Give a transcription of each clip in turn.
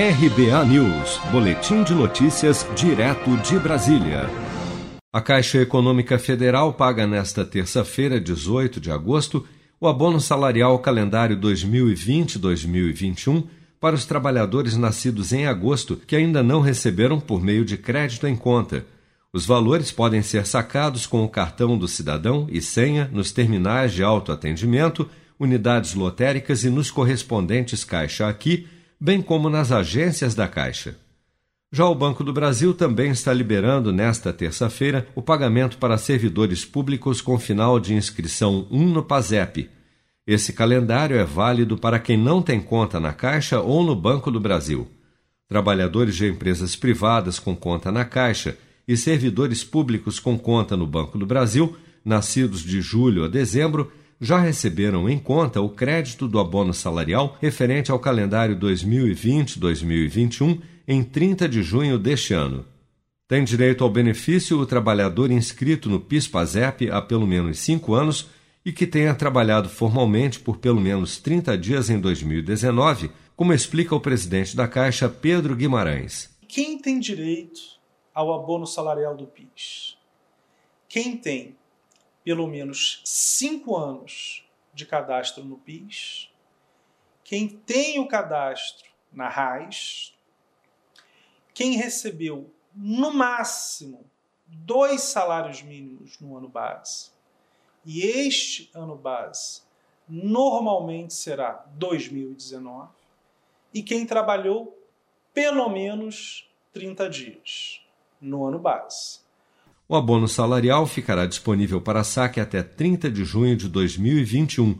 RBA News, Boletim de Notícias, direto de Brasília. A Caixa Econômica Federal paga nesta terça-feira, 18 de agosto, o abono salarial calendário 2020-2021 para os trabalhadores nascidos em agosto que ainda não receberam por meio de crédito em conta. Os valores podem ser sacados com o cartão do cidadão e senha nos terminais de autoatendimento, unidades lotéricas e nos correspondentes Caixa Aqui bem como nas agências da Caixa. Já o Banco do Brasil também está liberando nesta terça-feira o pagamento para servidores públicos com final de inscrição 1 no PASEP. Esse calendário é válido para quem não tem conta na Caixa ou no Banco do Brasil. Trabalhadores de empresas privadas com conta na Caixa e servidores públicos com conta no Banco do Brasil, nascidos de julho a dezembro, já receberam em conta o crédito do abono salarial referente ao calendário 2020-2021 em 30 de junho deste ano. Tem direito ao benefício o trabalhador inscrito no PIS-PASEP há pelo menos cinco anos e que tenha trabalhado formalmente por pelo menos 30 dias em 2019, como explica o presidente da Caixa, Pedro Guimarães. Quem tem direito ao abono salarial do PIS? Quem tem pelo menos cinco anos de cadastro no PIS, quem tem o cadastro na RAIS, quem recebeu no máximo dois salários mínimos no ano base, e este ano base normalmente será 2019, e quem trabalhou pelo menos 30 dias no ano base. O abono salarial ficará disponível para saque até 30 de junho de 2021.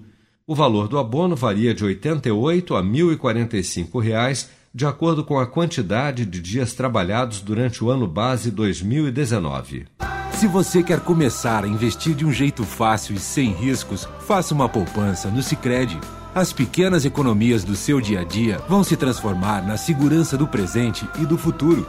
O valor do abono varia de R$ 88 a 1.045 reais, de acordo com a quantidade de dias trabalhados durante o ano base 2019. Se você quer começar a investir de um jeito fácil e sem riscos, faça uma poupança no Sicredi. As pequenas economias do seu dia a dia vão se transformar na segurança do presente e do futuro.